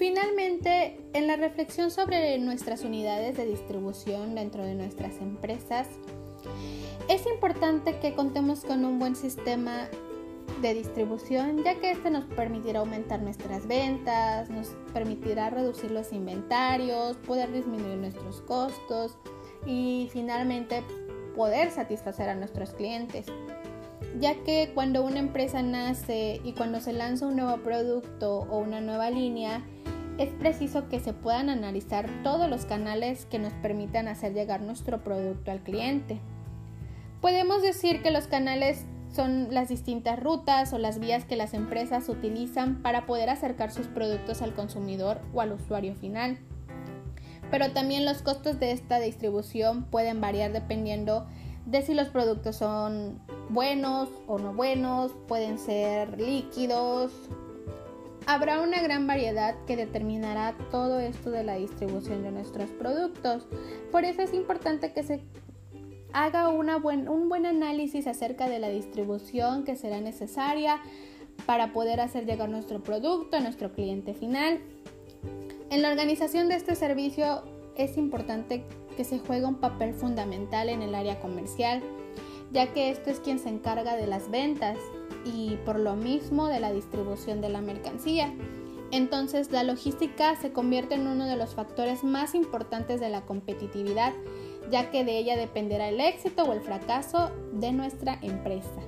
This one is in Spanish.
finalmente, en la reflexión sobre nuestras unidades de distribución dentro de nuestras empresas, es importante que contemos con un buen sistema de distribución, ya que este nos permitirá aumentar nuestras ventas, nos permitirá reducir los inventarios, poder disminuir nuestros costos y finalmente poder satisfacer a nuestros clientes. Ya que cuando una empresa nace y cuando se lanza un nuevo producto o una nueva línea, es preciso que se puedan analizar todos los canales que nos permitan hacer llegar nuestro producto al cliente. Podemos decir que los canales son las distintas rutas o las vías que las empresas utilizan para poder acercar sus productos al consumidor o al usuario final. Pero también los costos de esta distribución pueden variar dependiendo de si los productos son buenos o no buenos, pueden ser líquidos. Habrá una gran variedad que determinará todo esto de la distribución de nuestros productos. Por eso es importante que se haga un buen análisis acerca de la distribución que será necesaria para poder hacer llegar nuestro producto a nuestro cliente final. En la organización de este servicio es importante que se juegue un papel fundamental en el área comercial, ya que esto es quien se encarga de las ventas y por lo mismo de la distribución de la mercancía. Entonces la logística se convierte en uno de los factores más importantes de la competitividad ya que de ella dependerá el éxito o el fracaso de nuestra empresa.